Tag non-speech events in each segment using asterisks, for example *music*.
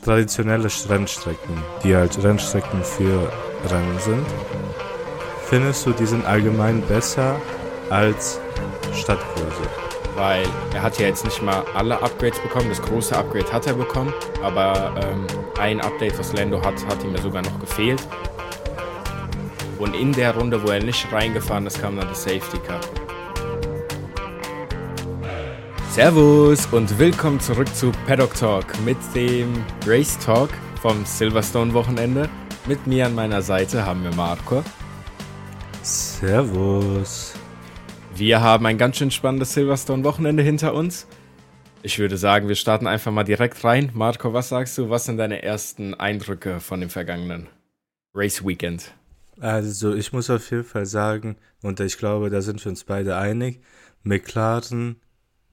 traditionelle Rennstrecken, die halt Rennstrecken für Rennen sind, findest du, die sind allgemein besser als Stadtkurse? Weil er hat ja jetzt nicht mal alle Upgrades bekommen. Das große Upgrade hat er bekommen, aber ähm, ein Update, was Lando hat, hat ihm ja sogar noch gefehlt. Und in der Runde, wo er nicht reingefahren ist, kam dann das Safety Car. Servus und willkommen zurück zu Paddock Talk mit dem Race Talk vom Silverstone Wochenende. Mit mir an meiner Seite haben wir Marco. Servus. Wir haben ein ganz schön spannendes Silverstone Wochenende hinter uns. Ich würde sagen, wir starten einfach mal direkt rein. Marco, was sagst du? Was sind deine ersten Eindrücke von dem vergangenen Race Weekend? Also, ich muss auf jeden Fall sagen, und ich glaube, da sind wir uns beide einig, McLaren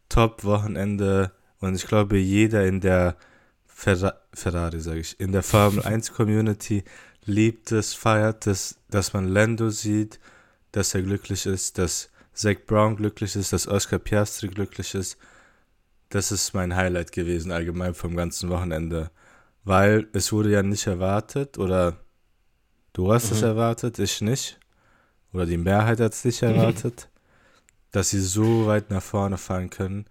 Top-Wochenende und ich glaube, jeder in der Ferra Ferrari, sage ich, in der Formel 1 *laughs* Community liebt es, feiert es, dass man Lando sieht, dass er glücklich ist, dass Zach Brown glücklich ist, dass Oscar Piastri glücklich ist. Das ist mein Highlight gewesen, allgemein vom ganzen Wochenende. Weil es wurde ja nicht erwartet, oder du hast mhm. es erwartet, ich nicht. Oder die Mehrheit hat es nicht *laughs* erwartet dass sie so weit nach vorne fahren können,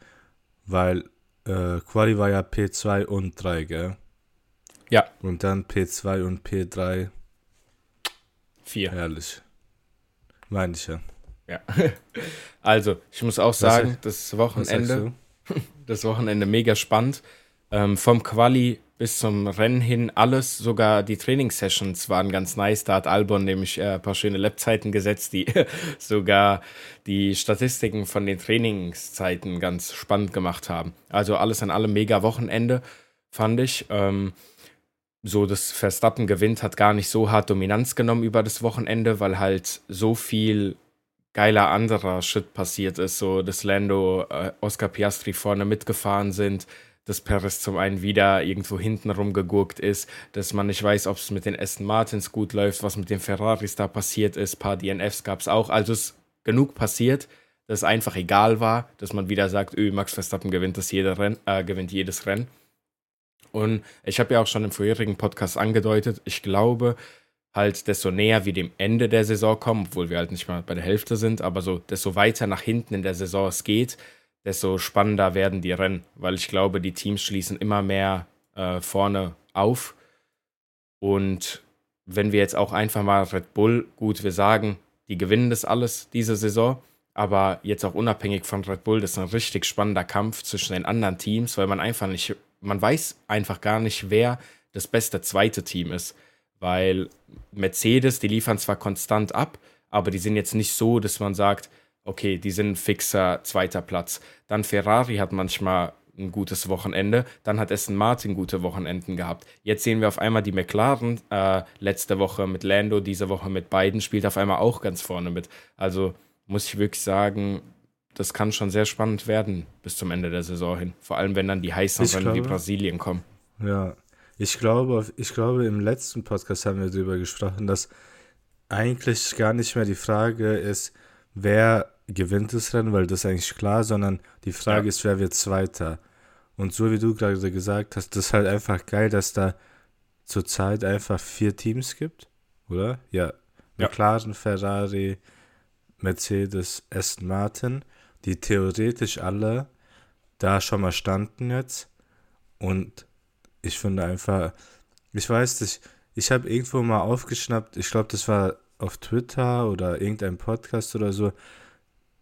weil äh, Quali war ja P2 und 3, gell? Ja. Und dann P2 und P3. 4. Herrlich. Meine ich ja. Ja. *laughs* Also, ich muss auch sagen, das Wochenende, *laughs* das Wochenende mega spannend. Ähm, vom Quali bis zum Rennen hin alles, sogar die Trainingssessions waren ganz nice. Da hat Albon nämlich äh, ein paar schöne Labzeiten gesetzt, die *laughs* sogar die Statistiken von den Trainingszeiten ganz spannend gemacht haben. Also alles an allem mega Wochenende, fand ich. Ähm, so, das Verstappen gewinnt, hat gar nicht so hart Dominanz genommen über das Wochenende, weil halt so viel geiler anderer Shit passiert ist. So, dass Lando, äh, Oscar Piastri vorne mitgefahren sind dass Perez zum einen wieder irgendwo hinten rumgegurkt ist, dass man nicht weiß, ob es mit den Aston Martins gut läuft, was mit den Ferraris da passiert ist. Ein paar DNFs gab es auch. Also ist genug passiert, dass es einfach egal war, dass man wieder sagt, öh, Max Verstappen gewinnt, das jede Renn, äh, gewinnt jedes Rennen. Und ich habe ja auch schon im vorherigen Podcast angedeutet, ich glaube, halt, desto näher wir dem Ende der Saison kommen, obwohl wir halt nicht mal bei der Hälfte sind, aber so, desto weiter nach hinten in der Saison es geht, desto spannender werden die Rennen, weil ich glaube, die Teams schließen immer mehr äh, vorne auf. Und wenn wir jetzt auch einfach mal Red Bull, gut, wir sagen, die gewinnen das alles diese Saison, aber jetzt auch unabhängig von Red Bull, das ist ein richtig spannender Kampf zwischen den anderen Teams, weil man einfach nicht, man weiß einfach gar nicht, wer das beste zweite Team ist, weil Mercedes, die liefern zwar konstant ab, aber die sind jetzt nicht so, dass man sagt, okay, die sind fixer zweiter Platz. Dann Ferrari hat manchmal ein gutes Wochenende, dann hat Aston Martin gute Wochenenden gehabt. Jetzt sehen wir auf einmal die McLaren äh, letzte Woche mit Lando, diese Woche mit beiden, spielt auf einmal auch ganz vorne mit. Also muss ich wirklich sagen, das kann schon sehr spannend werden bis zum Ende der Saison hin. Vor allem, wenn dann die heißen Rennen wie Brasilien kommen. Ja, ich glaube, ich glaube, im letzten Podcast haben wir darüber gesprochen, dass eigentlich gar nicht mehr die Frage ist, wer gewinnt das Rennen, weil das ist eigentlich klar, sondern die Frage ja. ist, wer wird Zweiter. Und so wie du gerade gesagt hast, das ist halt einfach geil, dass da zurzeit einfach vier Teams gibt, oder? Ja. ja. McLaren, Ferrari, Mercedes, Aston Martin, die theoretisch alle da schon mal standen jetzt. Und ich finde einfach, ich weiß nicht, ich habe irgendwo mal aufgeschnappt, ich glaube, das war auf Twitter oder irgendein Podcast oder so,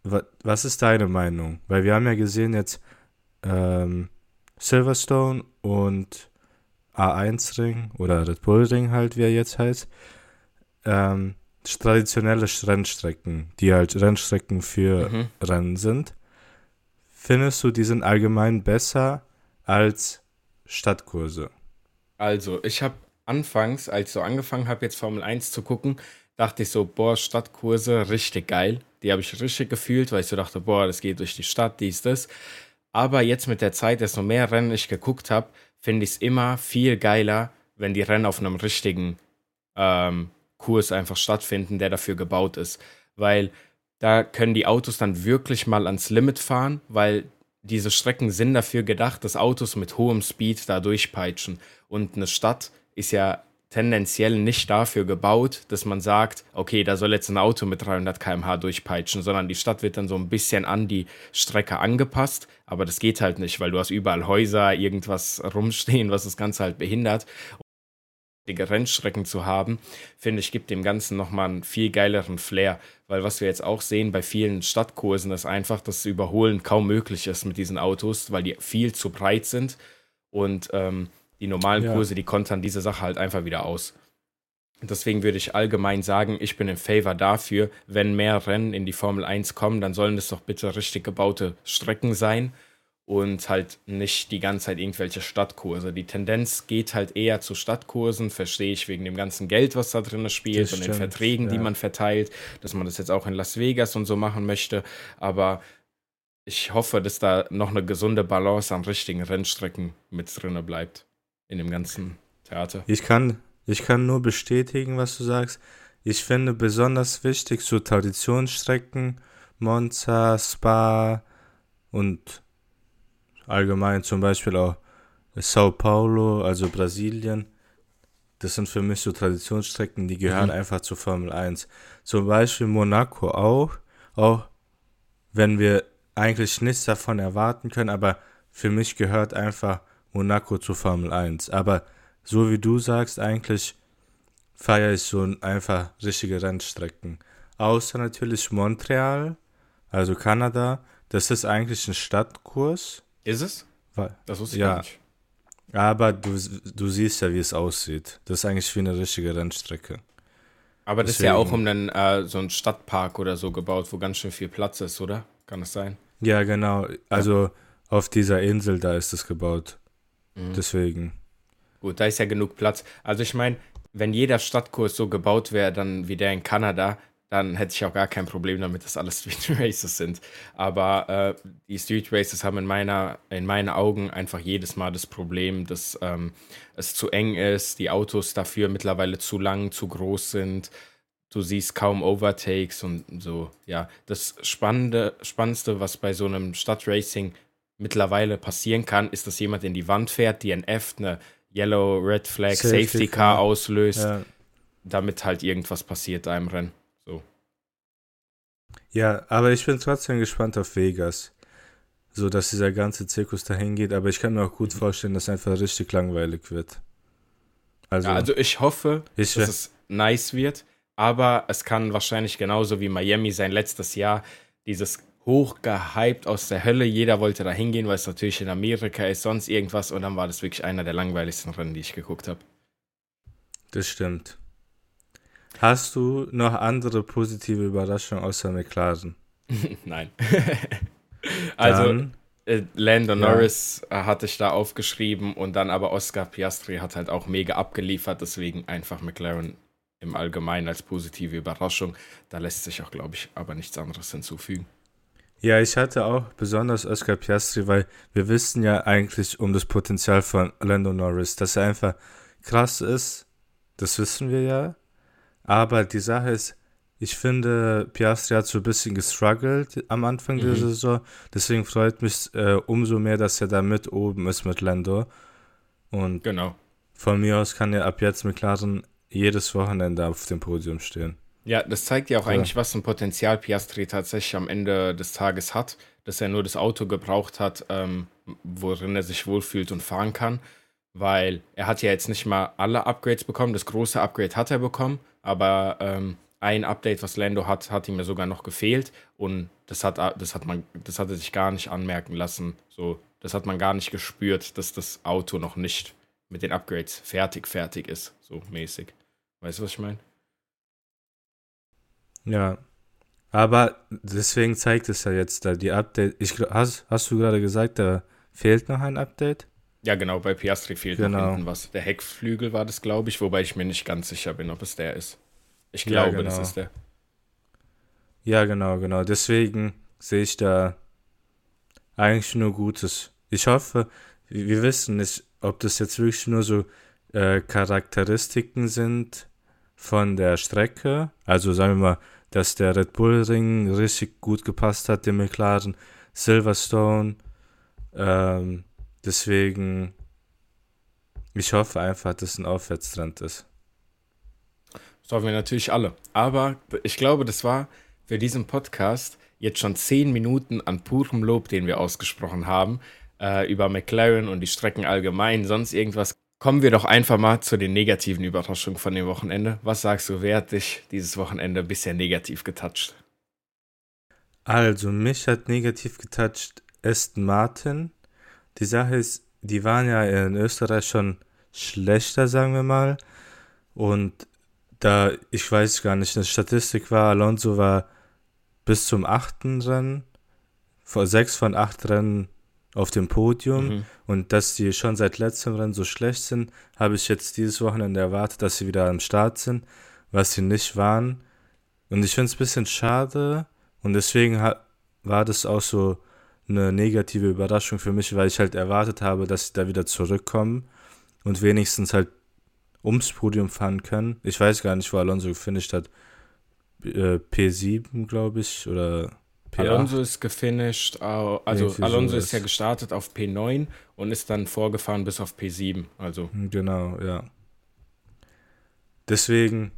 was ist deine Meinung? Weil wir haben ja gesehen jetzt ähm, Silverstone und A1-Ring oder Red Bull-Ring halt, wie er jetzt heißt. Ähm, traditionelle Rennstrecken, die halt Rennstrecken für mhm. Rennen sind. Findest du, die sind allgemein besser als Stadtkurse? Also, ich habe anfangs, als ich so angefangen habe, jetzt Formel 1 zu gucken, dachte ich so, boah, Stadtkurse, richtig geil. Die habe ich richtig gefühlt, weil ich so dachte, boah, das geht durch die Stadt, dies, das. Aber jetzt mit der Zeit, desto mehr Rennen ich geguckt habe, finde ich es immer viel geiler, wenn die Rennen auf einem richtigen ähm, Kurs einfach stattfinden, der dafür gebaut ist. Weil da können die Autos dann wirklich mal ans Limit fahren, weil diese Strecken sind dafür gedacht, dass Autos mit hohem Speed da durchpeitschen. Und eine Stadt ist ja tendenziell nicht dafür gebaut, dass man sagt, okay, da soll jetzt ein Auto mit 300 km/h durchpeitschen, sondern die Stadt wird dann so ein bisschen an die Strecke angepasst. Aber das geht halt nicht, weil du hast überall Häuser, irgendwas rumstehen, was das Ganze halt behindert. Die Rennstrecken zu haben, finde ich, gibt dem Ganzen nochmal einen viel geileren Flair. Weil was wir jetzt auch sehen bei vielen Stadtkursen, ist einfach, dass Überholen kaum möglich ist mit diesen Autos, weil die viel zu breit sind. Und ähm, die normalen ja. Kurse, die kontern diese Sache halt einfach wieder aus. Deswegen würde ich allgemein sagen, ich bin in Favor dafür, wenn mehr Rennen in die Formel 1 kommen, dann sollen das doch bitte richtig gebaute Strecken sein und halt nicht die ganze Zeit irgendwelche Stadtkurse. Die Tendenz geht halt eher zu Stadtkursen, verstehe ich wegen dem ganzen Geld, was da drin spielt und den Verträgen, ja. die man verteilt, dass man das jetzt auch in Las Vegas und so machen möchte. Aber ich hoffe, dass da noch eine gesunde Balance an richtigen Rennstrecken mit drin bleibt in dem ganzen Theater. Ich kann, ich kann nur bestätigen, was du sagst. Ich finde besonders wichtig so Traditionsstrecken, Monza, Spa und allgemein zum Beispiel auch Sao Paulo, also Brasilien. Das sind für mich so Traditionsstrecken, die gehören mhm. einfach zur Formel 1. Zum Beispiel Monaco auch, auch wenn wir eigentlich nichts davon erwarten können, aber für mich gehört einfach Monaco zur Formel 1. Aber so wie du sagst, eigentlich feiere ich so einfach richtige Rennstrecken. Außer natürlich Montreal, also Kanada. Das ist eigentlich ein Stadtkurs. Ist es? Weil, das wusste ich ja, nicht. Aber du, du siehst ja, wie es aussieht. Das ist eigentlich wie eine richtige Rennstrecke. Aber das Deswegen, ist ja auch um einen, äh, so einen Stadtpark oder so gebaut, wo ganz schön viel Platz ist, oder? Kann das sein? Ja, genau. Also ja. auf dieser Insel, da ist es gebaut. Mhm. Deswegen. Gut, da ist ja genug Platz. Also ich meine, wenn jeder Stadtkurs so gebaut wäre, dann wie der in Kanada, dann hätte ich auch gar kein Problem damit, dass alles *laughs* Street Races sind. Aber äh, die Street Races haben in, meiner, in meinen Augen einfach jedes Mal das Problem, dass ähm, es zu eng ist, die Autos dafür mittlerweile zu lang, zu groß sind. Du siehst kaum Overtakes und so. Ja, das Spannende, Spannendste, was bei so einem Stadtracing mittlerweile passieren kann, ist, dass jemand in die Wand fährt, DNF, eine Yellow, Red Flag, Safety, Safety Car auslöst, ja. damit halt irgendwas passiert im Rennen. So. Ja, aber ich bin trotzdem gespannt auf Vegas. So, dass dieser ganze Zirkus dahin geht, aber ich kann mir auch gut vorstellen, dass es einfach richtig langweilig wird. Also, ja, also ich hoffe, ich dass es nice wird, aber es kann wahrscheinlich genauso wie Miami sein letztes Jahr dieses hochgehypt aus der Hölle. Jeder wollte da hingehen, weil es natürlich in Amerika ist, sonst irgendwas. Und dann war das wirklich einer der langweiligsten Rennen, die ich geguckt habe. Das stimmt. Hast du noch andere positive Überraschungen außer McLaren? *laughs* Nein. *laughs* also, dann, äh, Lando ja. Norris äh, hatte ich da aufgeschrieben und dann aber Oscar Piastri hat halt auch mega abgeliefert. Deswegen einfach McLaren im Allgemeinen als positive Überraschung. Da lässt sich auch, glaube ich, aber nichts anderes hinzufügen. Ja, ich hatte auch besonders Oscar Piastri, weil wir wissen ja eigentlich um das Potenzial von Lando Norris, dass er einfach krass ist. Das wissen wir ja. Aber die Sache ist, ich finde, Piastri hat so ein bisschen gestruggelt am Anfang mhm. der Saison. Deswegen freut mich äh, umso mehr, dass er da mit oben ist mit Lando. Und genau. von mir aus kann er ab jetzt McLaren jedes Wochenende auf dem Podium stehen. Ja, das zeigt ja auch ja. eigentlich, was ein Potenzial Piastri tatsächlich am Ende des Tages hat, dass er nur das Auto gebraucht hat, ähm, worin er sich wohlfühlt und fahren kann, weil er hat ja jetzt nicht mal alle Upgrades bekommen. Das große Upgrade hat er bekommen, aber ähm, ein Update, was Lando hat, hat ihm ja sogar noch gefehlt und das hat, das hat man, das hat er sich gar nicht anmerken lassen. So, das hat man gar nicht gespürt, dass das Auto noch nicht mit den Upgrades fertig, fertig ist, so mäßig. Weißt du, was ich meine? Ja. Aber deswegen zeigt es ja jetzt da die Update. Ich, hast, hast du gerade gesagt, da fehlt noch ein Update? Ja, genau, bei Piastri fehlt genau. noch hinten was. Der Heckflügel war das, glaube ich, wobei ich mir nicht ganz sicher bin, ob es der ist. Ich glaube, ja, genau. das ist der. Ja, genau, genau. Deswegen sehe ich da eigentlich nur Gutes. Ich hoffe, wir wissen nicht, ob das jetzt wirklich nur so äh, Charakteristiken sind von der Strecke. Also sagen wir mal, dass der Red Bull Ring richtig gut gepasst hat, dem McLaren, Silverstone Ähm, deswegen, ich hoffe einfach, dass es ein Aufwärtstrend ist. Das hoffen wir natürlich alle. Aber ich glaube, das war für diesen Podcast jetzt schon zehn Minuten an purem Lob, den wir ausgesprochen haben, äh, über McLaren und die Strecken allgemein, sonst irgendwas. Kommen wir doch einfach mal zu den negativen Überraschungen von dem Wochenende. Was sagst du, wer hat dich dieses Wochenende bisher negativ getoucht? Also, mich hat negativ getoucht Aston Martin. Die Sache ist, die waren ja in Österreich schon schlechter, sagen wir mal. Und da, ich weiß gar nicht, eine Statistik war, Alonso war bis zum achten Rennen, vor sechs von acht Rennen auf dem Podium. Mhm. Und dass die schon seit letztem Rennen so schlecht sind, habe ich jetzt dieses Wochenende erwartet, dass sie wieder am Start sind, was sie nicht waren. Und ich finde es ein bisschen schade. Und deswegen war das auch so eine negative Überraschung für mich, weil ich halt erwartet habe, dass sie da wieder zurückkommen und wenigstens halt ums Podium fahren können. Ich weiß gar nicht, wo Alonso gefinisht hat. Äh, P7, glaube ich, oder P8. Alonso ist gefinisht, also Irgendwie Alonso so ist ja gestartet auf P9 und ist dann vorgefahren bis auf P7. Also. Hm, genau, ja. Deswegen,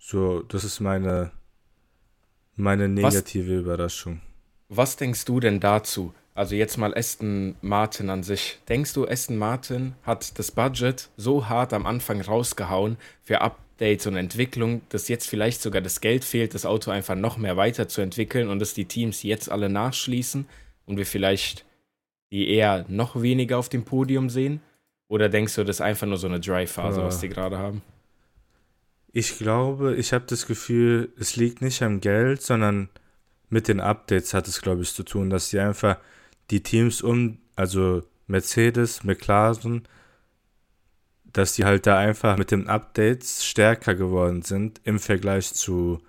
so, das ist meine, meine negative was, Überraschung. Was denkst du denn dazu? Also jetzt mal Aston Martin an sich. Denkst du, Aston Martin hat das Budget so hart am Anfang rausgehauen für Updates und Entwicklung, dass jetzt vielleicht sogar das Geld fehlt, das Auto einfach noch mehr weiterzuentwickeln und dass die Teams jetzt alle nachschließen und wir vielleicht die eher noch weniger auf dem Podium sehen? Oder denkst du, das ist einfach nur so eine Dry-Phase, was die gerade haben? Ich glaube, ich habe das Gefühl, es liegt nicht am Geld, sondern mit den Updates hat es, glaube ich, zu tun, dass sie einfach die Teams um, also Mercedes, McLaren, dass die halt da einfach mit den Updates stärker geworden sind im Vergleich zu,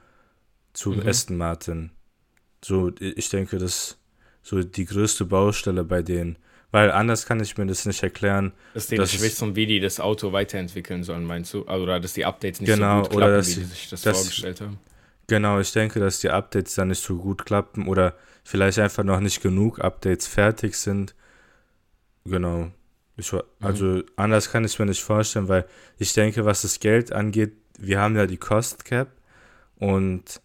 zu mhm. Aston Martin. So, ich denke, das ist so die größte Baustelle bei denen. Weil anders kann ich mir das nicht erklären. Dass die nicht wissen, wie die das Auto weiterentwickeln sollen, meinst du? Also, oder dass die Updates nicht genau, so gut klappen, dass, wie die sich das dass, vorgestellt haben. Genau, ich denke, dass die Updates dann nicht so gut klappen oder vielleicht einfach noch nicht genug Updates fertig sind. Genau. Ich, mhm. also mhm. anders kann ich mir nicht vorstellen, weil ich denke, was das Geld angeht, wir haben ja die Cost Cap und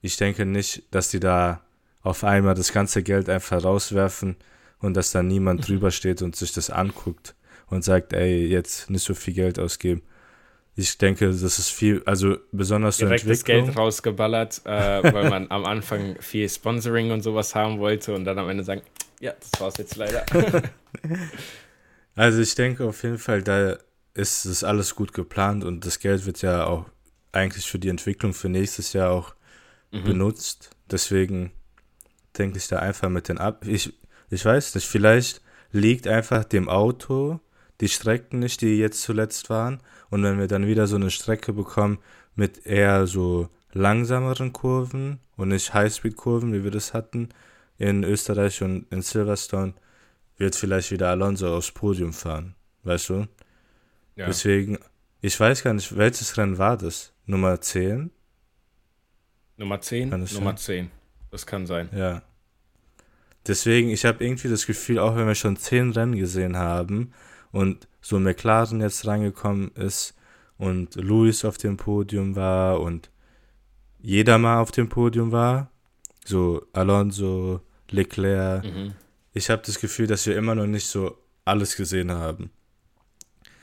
ich denke nicht, dass die da auf einmal das ganze Geld einfach rauswerfen und dass da niemand drüber steht und sich das anguckt und sagt, ey, jetzt nicht so viel Geld ausgeben ich denke, das ist viel, also besonders Direkt das Geld rausgeballert, äh, weil man am Anfang viel Sponsoring und sowas haben wollte und dann am Ende sagen, ja, das war's jetzt leider. *laughs* *laughs* also ich denke auf jeden Fall, da ist es alles gut geplant und das Geld wird ja auch eigentlich für die Entwicklung für nächstes Jahr auch mhm. benutzt. Deswegen denke ich da einfach mit den Ab. Ich, ich weiß nicht, vielleicht liegt einfach dem Auto die Strecken nicht, die jetzt zuletzt waren. Und wenn wir dann wieder so eine Strecke bekommen mit eher so langsameren Kurven und nicht Highspeed-Kurven, wie wir das hatten in Österreich und in Silverstone, wird vielleicht wieder Alonso aufs Podium fahren. Weißt du? Ja. Deswegen, ich weiß gar nicht, welches Rennen war das? Nummer 10? Nummer 10? Nummer sein? 10. Das kann sein. Ja. Deswegen, ich habe irgendwie das Gefühl, auch wenn wir schon 10 Rennen gesehen haben, und so McLaren jetzt reingekommen ist und Lewis auf dem Podium war und jeder mal auf dem Podium war, so Alonso, Leclerc. Mhm. Ich habe das Gefühl, dass wir immer noch nicht so alles gesehen haben.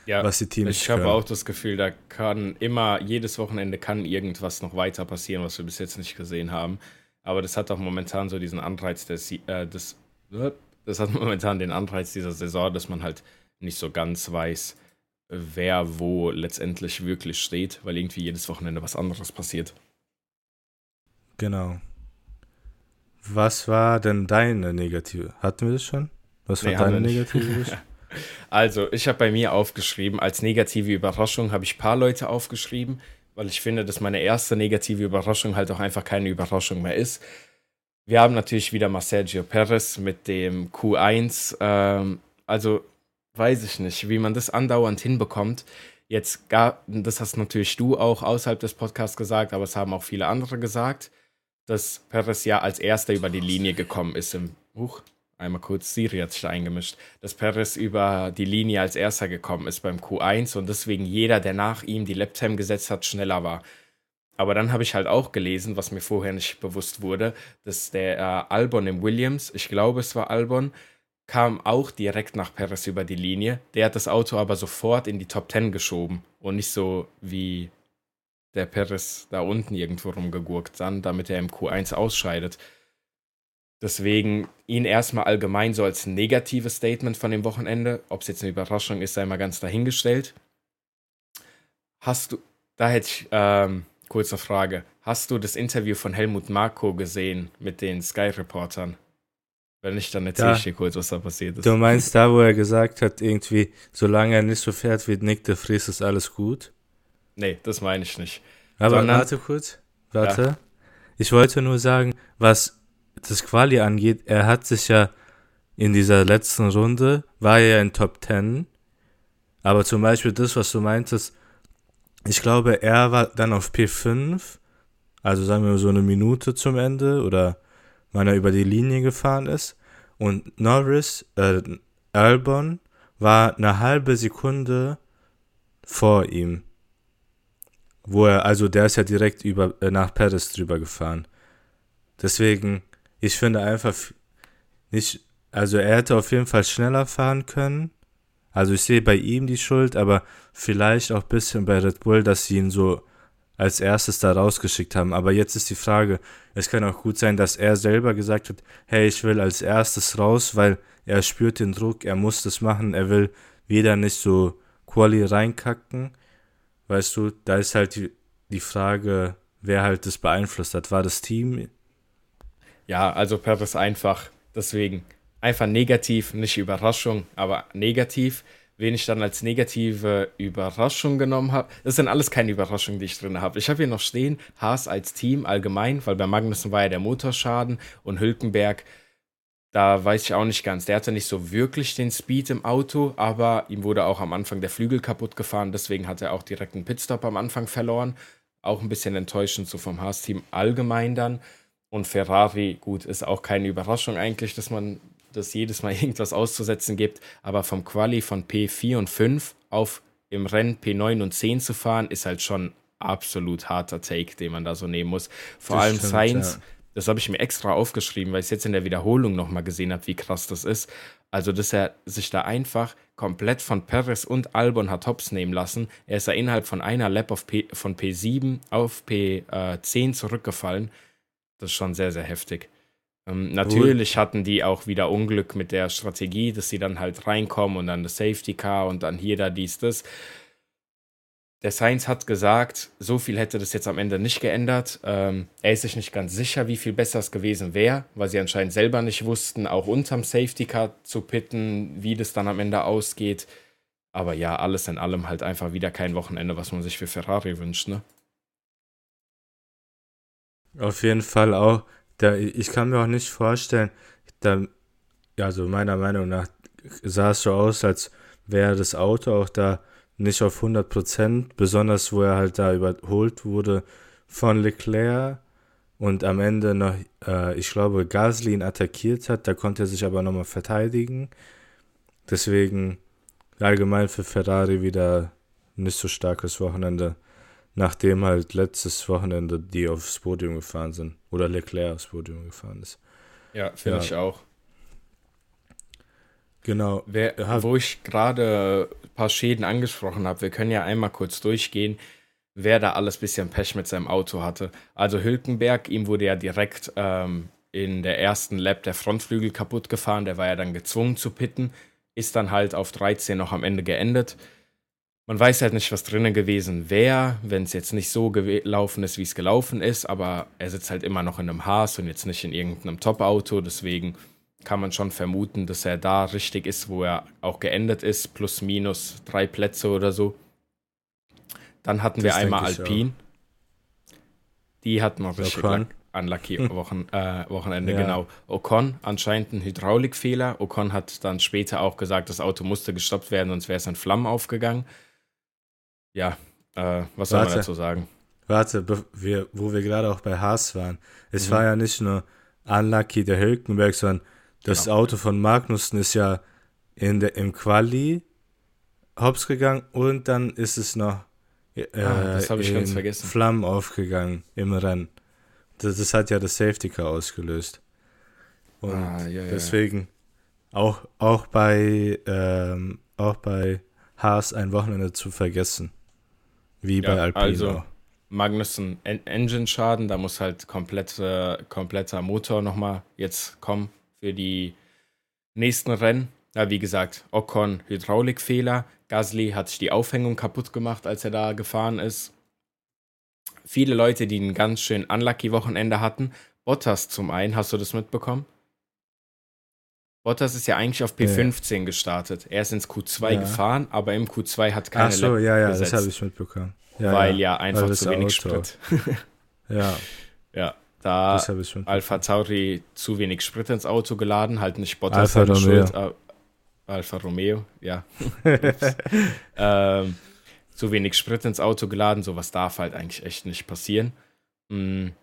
Ja, was die Teams ich habe auch das Gefühl, da kann immer, jedes Wochenende kann irgendwas noch weiter passieren, was wir bis jetzt nicht gesehen haben. Aber das hat auch momentan so diesen Anreiz des, äh, des das hat *laughs* momentan den Anreiz dieser Saison, dass man halt nicht so ganz weiß, wer wo letztendlich wirklich steht, weil irgendwie jedes Wochenende was anderes passiert. Genau. Was war denn deine negative? Hatten wir das schon? Was war nee, deine negative? *laughs* also, ich habe bei mir aufgeschrieben, als negative Überraschung habe ich ein paar Leute aufgeschrieben, weil ich finde, dass meine erste negative Überraschung halt auch einfach keine Überraschung mehr ist. Wir haben natürlich wieder mal Sergio Perez mit dem Q1. Ähm, also weiß ich nicht, wie man das andauernd hinbekommt. Jetzt gar, das hast natürlich du auch außerhalb des Podcasts gesagt, aber es haben auch viele andere gesagt, dass Perez ja als erster über die Linie gekommen ist im Huch, einmal kurz, Siri hat sich eingemischt, dass Perez über die Linie als erster gekommen ist beim Q1 und deswegen jeder, der nach ihm die Laptime gesetzt hat, schneller war. Aber dann habe ich halt auch gelesen, was mir vorher nicht bewusst wurde, dass der äh, Albon im Williams, ich glaube es war Albon, kam auch direkt nach Perez über die Linie. Der hat das Auto aber sofort in die Top 10 geschoben und nicht so wie der Perez da unten irgendwo rumgegurkt dann, damit er im Q1 ausscheidet. Deswegen ihn erstmal allgemein so als negatives Statement von dem Wochenende. Ob es jetzt eine Überraschung ist, sei mal ganz dahingestellt. Hast du, da hätte ich, ähm, kurze Frage. Hast du das Interview von Helmut Marko gesehen mit den Sky-Reportern? Wenn nicht, dann erzähle ich dir kurz, was da passiert ist. Du meinst da, wo er gesagt hat, irgendwie, solange er nicht so fährt wie Nick de Vries, ist alles gut? Nee, das meine ich nicht. Aber Sondern, warte kurz, warte. Ja. Ich wollte nur sagen, was das Quali angeht, er hat sich ja in dieser letzten Runde, war er ja in Top 10. Aber zum Beispiel das, was du meintest, ich glaube, er war dann auf P5, also sagen wir so eine Minute zum Ende oder wann er über die Linie gefahren ist. Und Norris, äh, Albon war eine halbe Sekunde vor ihm. Wo er, also der ist ja direkt über, äh, nach Paris drüber gefahren. Deswegen, ich finde einfach nicht, also er hätte auf jeden Fall schneller fahren können. Also ich sehe bei ihm die Schuld, aber vielleicht auch ein bisschen bei Red Bull, dass sie ihn so als erstes da rausgeschickt haben. Aber jetzt ist die Frage, es kann auch gut sein, dass er selber gesagt hat, hey, ich will als erstes raus, weil er spürt den Druck, er muss das machen, er will wieder nicht so Quali reinkacken. Weißt du, da ist halt die, die Frage, wer halt das beeinflusst hat. War das Team? Ja, also Perez einfach, deswegen einfach negativ, nicht Überraschung, aber negativ. Wen ich dann als negative Überraschung genommen habe, das sind alles keine Überraschungen, die ich drin habe. Ich habe hier noch stehen, Haas als Team allgemein, weil bei Magnussen war ja der Motorschaden und Hülkenberg, da weiß ich auch nicht ganz. Der hatte nicht so wirklich den Speed im Auto, aber ihm wurde auch am Anfang der Flügel kaputt gefahren, deswegen hat er auch direkt einen Pitstop am Anfang verloren. Auch ein bisschen enttäuschend so vom Haas-Team allgemein dann. Und Ferrari, gut, ist auch keine Überraschung eigentlich, dass man das jedes Mal *laughs* irgendwas auszusetzen gibt. Aber vom Quali von P4 und 5 auf im Rennen P9 und 10 zu fahren, ist halt schon absolut harter Take, den man da so nehmen muss. Vor das allem stimmt, Science, ja. Das habe ich mir extra aufgeschrieben, weil ich es jetzt in der Wiederholung nochmal gesehen habe, wie krass das ist. Also, dass er sich da einfach komplett von Perez und Albon hat hops nehmen lassen. Er ist da innerhalb von einer Lap auf P, von P7 auf P10 zurückgefallen. Das ist schon sehr, sehr heftig. Ähm, natürlich hatten die auch wieder Unglück mit der Strategie, dass sie dann halt reinkommen und dann das Safety Car und dann hier, da, dies, das. Der Sainz hat gesagt, so viel hätte das jetzt am Ende nicht geändert. Ähm, er ist sich nicht ganz sicher, wie viel besser es gewesen wäre, weil sie anscheinend selber nicht wussten, auch unterm Safety Car zu pitten, wie das dann am Ende ausgeht. Aber ja, alles in allem halt einfach wieder kein Wochenende, was man sich für Ferrari wünscht, ne? Auf jeden Fall auch da, ich kann mir auch nicht vorstellen, da, also meiner Meinung nach sah es so aus, als wäre das Auto auch da nicht auf 100 Prozent, besonders wo er halt da überholt wurde von Leclerc und am Ende noch, äh, ich glaube, Gasly ihn attackiert hat, da konnte er sich aber nochmal verteidigen. Deswegen allgemein für Ferrari wieder nicht so starkes Wochenende nachdem halt letztes Wochenende die aufs Podium gefahren sind. Oder Leclerc aufs Podium gefahren ist. Ja, finde ja. ich auch. Genau. Wer, wo ich gerade ein paar Schäden angesprochen habe, wir können ja einmal kurz durchgehen, wer da alles ein bisschen Pech mit seinem Auto hatte. Also Hülkenberg, ihm wurde ja direkt ähm, in der ersten Lap der Frontflügel kaputt gefahren, der war ja dann gezwungen zu pitten, ist dann halt auf 13 noch am Ende geendet man weiß halt nicht, was drinnen gewesen wäre, wenn es jetzt nicht so gelaufen ist, wie es gelaufen ist, aber er sitzt halt immer noch in einem Haas und jetzt nicht in irgendeinem Top-Auto, deswegen kann man schon vermuten, dass er da richtig ist, wo er auch geendet ist, plus minus drei Plätze oder so. Dann hatten das wir einmal Alpine. Die hatten noch richtig Ocon. unlucky Wochen, äh, Wochenende, ja. genau. Ocon anscheinend ein Hydraulikfehler. Ocon hat dann später auch gesagt, das Auto musste gestoppt werden, sonst wäre es in Flammen aufgegangen ja, äh, was soll man dazu sagen? Warte, wir, wo wir gerade auch bei Haas waren. Es mhm. war ja nicht nur unlucky der Hülkenberg, sondern das genau. Auto von Magnussen ist ja in der, im Quali hops gegangen und dann ist es noch äh, ah, vergessen. Flammen aufgegangen im Rennen. Das, das hat ja das Safety Car ausgelöst. Und ah, ja, ja. deswegen auch, auch bei ähm, auch bei Haas ein Wochenende zu vergessen. Wie ja, bei Alpine. Also Magnussen en Engine-Schaden, da muss halt komplett, äh, kompletter Motor nochmal jetzt kommen für die nächsten Rennen. Ja, wie gesagt, Ocon Hydraulikfehler. Gasly hat sich die Aufhängung kaputt gemacht, als er da gefahren ist. Viele Leute, die ein ganz schön unlucky Wochenende hatten. Bottas zum einen, hast du das mitbekommen? Bottas ist ja eigentlich auf P15 ja. gestartet. Er ist ins Q2 ja. gefahren, aber im Q2 hat keine Ach so, ja, ja, gesetzt, das habe ich mitbekommen. Ja, weil ja, einfach zu wenig Auto. Sprit. *laughs* ja. Ja, da Alpha Tauri zu wenig Sprit ins Auto geladen, halt nicht Bottas Alfa Romeo. Schuld, äh, Alfa Romeo, ja. *laughs* ähm, zu wenig Sprit ins Auto geladen, sowas darf halt eigentlich echt nicht passieren. Mhm.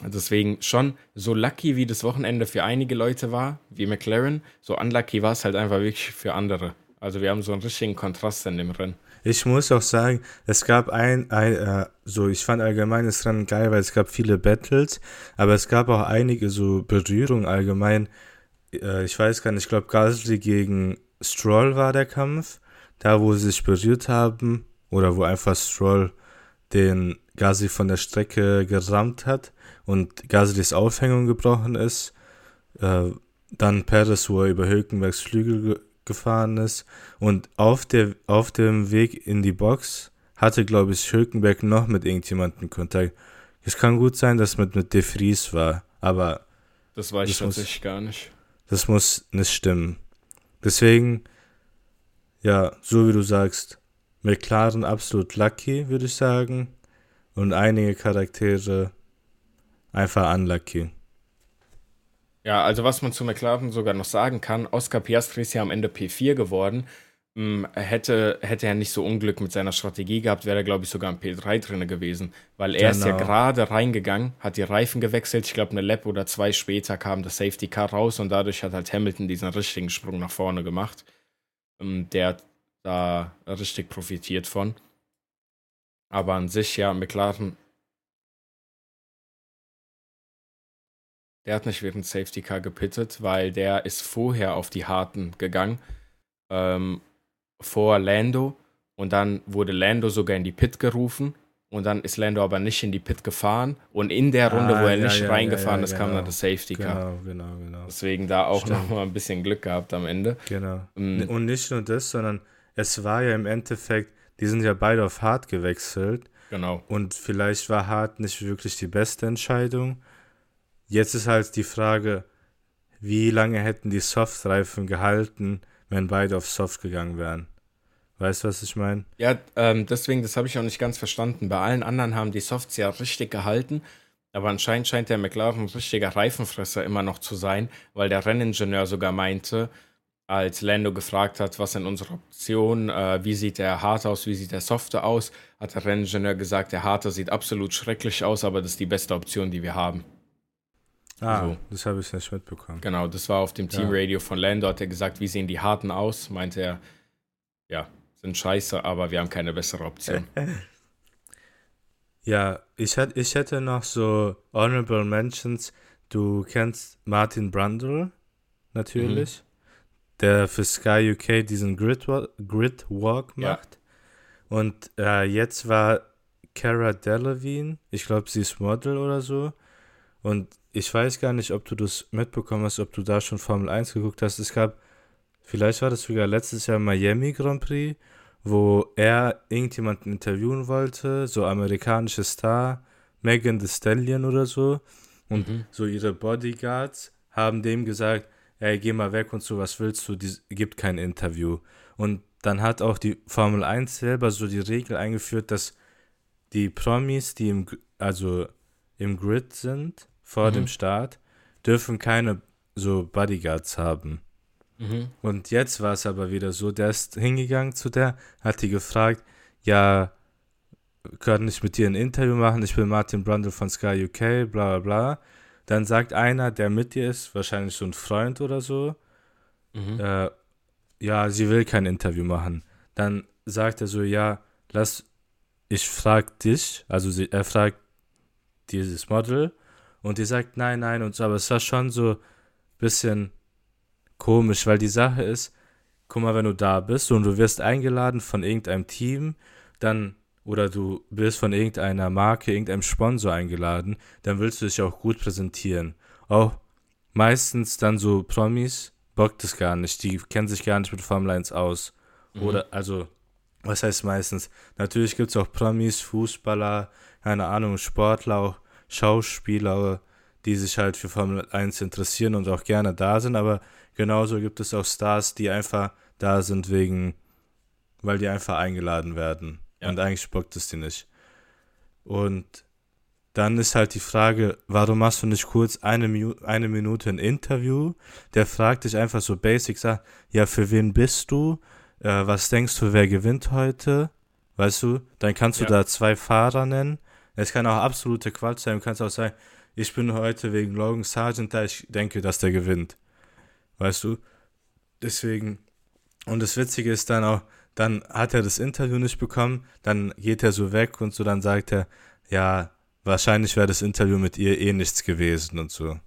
Deswegen schon so lucky, wie das Wochenende für einige Leute war, wie McLaren, so unlucky war es halt einfach wirklich für andere. Also wir haben so einen richtigen Kontrast in dem Rennen. Ich muss auch sagen, es gab ein, ein äh, so ich fand allgemein das Rennen geil, weil es gab viele Battles, aber es gab auch einige so Berührungen allgemein. Äh, ich weiß gar nicht, ich glaube Gasly gegen Stroll war der Kampf, da wo sie sich berührt haben oder wo einfach Stroll den Gasly von der Strecke gerammt hat und Gaslys Aufhängung gebrochen ist. Äh, dann Perez, wo er über Hülkenbergs Flügel ge gefahren ist. Und auf, der, auf dem Weg in die Box hatte, glaube ich, Hülkenberg noch mit irgendjemandem Kontakt. Es kann gut sein, dass mit, mit De Vries war, aber. Das weiß ich tatsächlich gar nicht. Das muss nicht stimmen. Deswegen, ja, so wie du sagst, McLaren absolut lucky, würde ich sagen. Und einige Charaktere einfach unlucky. Ja, also was man zu McLaren sogar noch sagen kann, Oscar Piastri ist ja am Ende P4 geworden. Hm, hätte, hätte er nicht so Unglück mit seiner Strategie gehabt, wäre er, glaube ich, sogar im P3 drin gewesen. Weil er genau. ist ja genau. gerade reingegangen, hat die Reifen gewechselt. Ich glaube, eine Lap oder zwei später kam das Safety Car raus und dadurch hat halt Hamilton diesen richtigen Sprung nach vorne gemacht. Hm, der hat da richtig profitiert von. Aber an sich, ja, McLaren Der hat nicht während Safety Car gepittet, weil der ist vorher auf die Harten gegangen, ähm, vor Lando. Und dann wurde Lando sogar in die Pit gerufen. Und dann ist Lando aber nicht in die Pit gefahren. Und in der Runde, ah, wo er ja, nicht ja, reingefahren ja, ist, kam dann genau. das Safety Car. Genau, genau, genau. Deswegen da auch nochmal ein bisschen Glück gehabt am Ende. Genau. Mhm. Und nicht nur das, sondern es war ja im Endeffekt, die sind ja beide auf Hart gewechselt. Genau. Und vielleicht war Hart nicht wirklich die beste Entscheidung. Jetzt ist halt die Frage, wie lange hätten die Softreifen gehalten, wenn beide auf Soft gegangen wären? Weißt du, was ich meine? Ja, ähm, deswegen, das habe ich auch nicht ganz verstanden. Bei allen anderen haben die Softs ja richtig gehalten, aber anscheinend scheint der McLaren ein richtiger Reifenfresser immer noch zu sein, weil der Renningenieur sogar meinte, als Lando gefragt hat, was sind unsere Optionen, äh, wie sieht der Harte aus, wie sieht der Softe aus, hat der Renningenieur gesagt, der Harte sieht absolut schrecklich aus, aber das ist die beste Option, die wir haben. Ah, so. das habe ich nicht mitbekommen. Genau, das war auf dem Teamradio ja. von Lando, hat er gesagt, wie sehen die Harten aus? Meinte er, ja, sind scheiße, aber wir haben keine bessere Option. *laughs* ja, ich, hätt, ich hätte noch so Honorable Mentions. Du kennst Martin Brundle, natürlich, mhm. der für Sky UK diesen Grid, Grid Walk macht. Ja. Und äh, jetzt war Cara Delevingne, ich glaube, sie ist Model oder so. Und ich weiß gar nicht, ob du das mitbekommen hast, ob du da schon Formel 1 geguckt hast. Es gab, vielleicht war das sogar letztes Jahr Miami Grand Prix, wo er irgendjemanden interviewen wollte, so amerikanische Star, Megan Thee Stallion oder so. Und mhm. so ihre Bodyguards haben dem gesagt, ey, geh mal weg und so, was willst du, die, gibt kein Interview. Und dann hat auch die Formel 1 selber so die Regel eingeführt, dass die Promis, die im, also im Grid sind, vor mhm. dem Start, dürfen keine so Bodyguards haben. Mhm. Und jetzt war es aber wieder so, der ist hingegangen zu der, hat die gefragt, ja, kann ich mit dir ein Interview machen? Ich bin Martin Brundle von Sky UK, bla bla bla. dann sagt einer, der mit dir ist, wahrscheinlich so ein Freund oder so, mhm. äh, ja, sie will kein Interview machen. Dann sagt er so, ja, lass, ich frag dich, also sie, er fragt dieses Model und die sagt nein, nein und so, aber es war schon so ein bisschen komisch, weil die Sache ist, guck mal, wenn du da bist und du wirst eingeladen von irgendeinem Team, dann oder du bist von irgendeiner Marke, irgendeinem Sponsor eingeladen, dann willst du dich auch gut präsentieren. Auch meistens dann so Promis bockt es gar nicht, die kennen sich gar nicht mit Formel 1 aus. Mhm. Oder, also, was heißt meistens? Natürlich gibt es auch Promis, Fußballer, keine Ahnung, Sportler, auch Schauspieler, die sich halt für Formel 1 interessieren und auch gerne da sind, aber genauso gibt es auch Stars, die einfach da sind wegen, weil die einfach eingeladen werden. Ja. Und eigentlich bockt es die nicht. Und dann ist halt die Frage, warum machst du nicht kurz eine, eine Minute ein Interview? Der fragt dich einfach so basic, sagt, ja, für wen bist du? Äh, was denkst du, wer gewinnt heute? Weißt du? Dann kannst du ja. da zwei Fahrer nennen. Es kann auch absolute Quatsch sein. Du kannst auch sagen, ich bin heute wegen Logan Sargent da, ich denke, dass der gewinnt. Weißt du? Deswegen. Und das Witzige ist dann auch, dann hat er das Interview nicht bekommen, dann geht er so weg und so, dann sagt er, ja, wahrscheinlich wäre das Interview mit ihr eh nichts gewesen und so.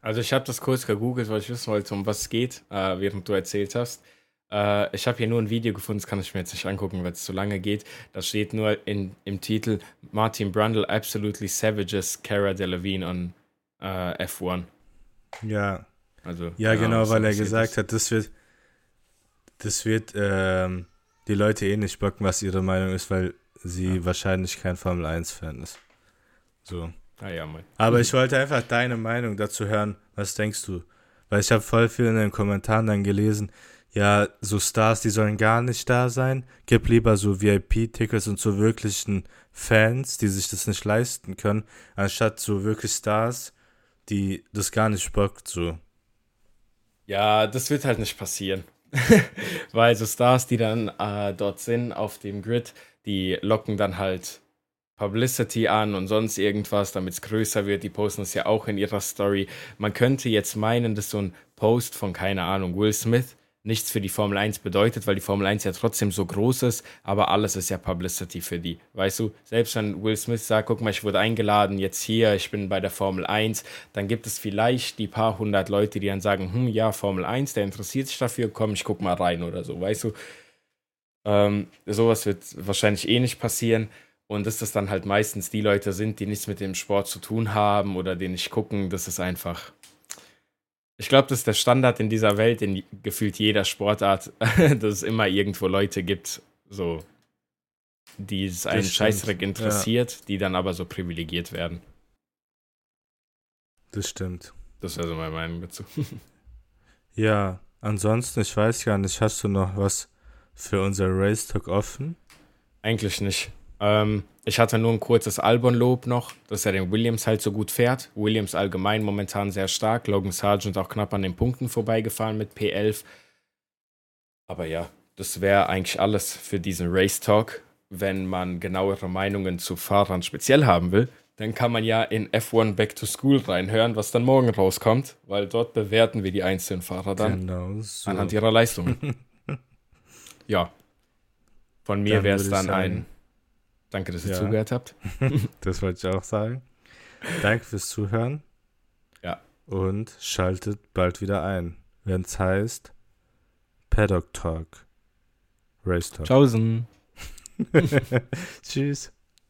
Also ich habe das kurz gegoogelt, weil ich wissen wollte, um was es geht, äh, während du erzählt hast. Äh, ich habe hier nur ein Video gefunden, das kann ich mir jetzt nicht angucken, weil es zu lange geht. Da steht nur in, im Titel Martin Brundle absolutely savages Cara Delevingne on äh, F1. Ja. Also, ja, genau, genau weil er gesagt ist. hat, das wird, das wird ähm, die Leute eh nicht bocken, was ihre Meinung ist, weil sie ja. wahrscheinlich kein Formel 1-Fan ist. So. Ah ja, mein. Aber ich wollte einfach deine Meinung dazu hören. Was denkst du? Weil ich habe voll viel in den Kommentaren dann gelesen, ja, so Stars, die sollen gar nicht da sein. Gib lieber so VIP-Tickets und so wirklichen Fans, die sich das nicht leisten können, anstatt so wirklich Stars, die das gar nicht bockt, so. Ja, das wird halt nicht passieren. *laughs* Weil so Stars, die dann äh, dort sind auf dem Grid, die locken dann halt Publicity an und sonst irgendwas, damit es größer wird. Die posten es ja auch in ihrer Story. Man könnte jetzt meinen, dass so ein Post von, keine Ahnung, Will Smith nichts für die Formel 1 bedeutet, weil die Formel 1 ja trotzdem so groß ist, aber alles ist ja Publicity für die. Weißt du, selbst wenn Will Smith sagt, guck mal, ich wurde eingeladen, jetzt hier, ich bin bei der Formel 1, dann gibt es vielleicht die paar hundert Leute, die dann sagen, hm, ja, Formel 1, der interessiert sich dafür, komm, ich guck mal rein oder so, weißt du. Ähm, sowas wird wahrscheinlich eh nicht passieren. Und dass das dann halt meistens die Leute sind, die nichts mit dem Sport zu tun haben oder die nicht gucken, das ist einfach ich glaube, das ist der Standard in dieser Welt, in gefühlt jeder Sportart, *laughs* dass es immer irgendwo Leute gibt, so, die es einen Scheißdreck interessiert, ja. die dann aber so privilegiert werden. Das stimmt. Das wäre so meine Meinung dazu. *laughs* ja, ansonsten, ich weiß gar nicht, hast du noch was für unser Race Talk offen? Eigentlich nicht. Ähm, ich hatte nur ein kurzes Albon-Lob noch, dass er den Williams halt so gut fährt. Williams allgemein momentan sehr stark. Logan Sargent auch knapp an den Punkten vorbeigefahren mit P11. Aber ja, das wäre eigentlich alles für diesen Race Talk. Wenn man genauere Meinungen zu Fahrern speziell haben will, dann kann man ja in F1 Back to School reinhören, was dann morgen rauskommt, weil dort bewerten wir die einzelnen Fahrer dann genau so. anhand ihrer Leistungen. *laughs* ja, von mir wäre es dann ein Danke, dass ihr ja. zugehört habt. *laughs* das wollte ich auch sagen. Danke fürs Zuhören. Ja. Und schaltet bald wieder ein, wenn es heißt Paddock Talk. Race Talk. Tschaußen. *laughs* Tschüss.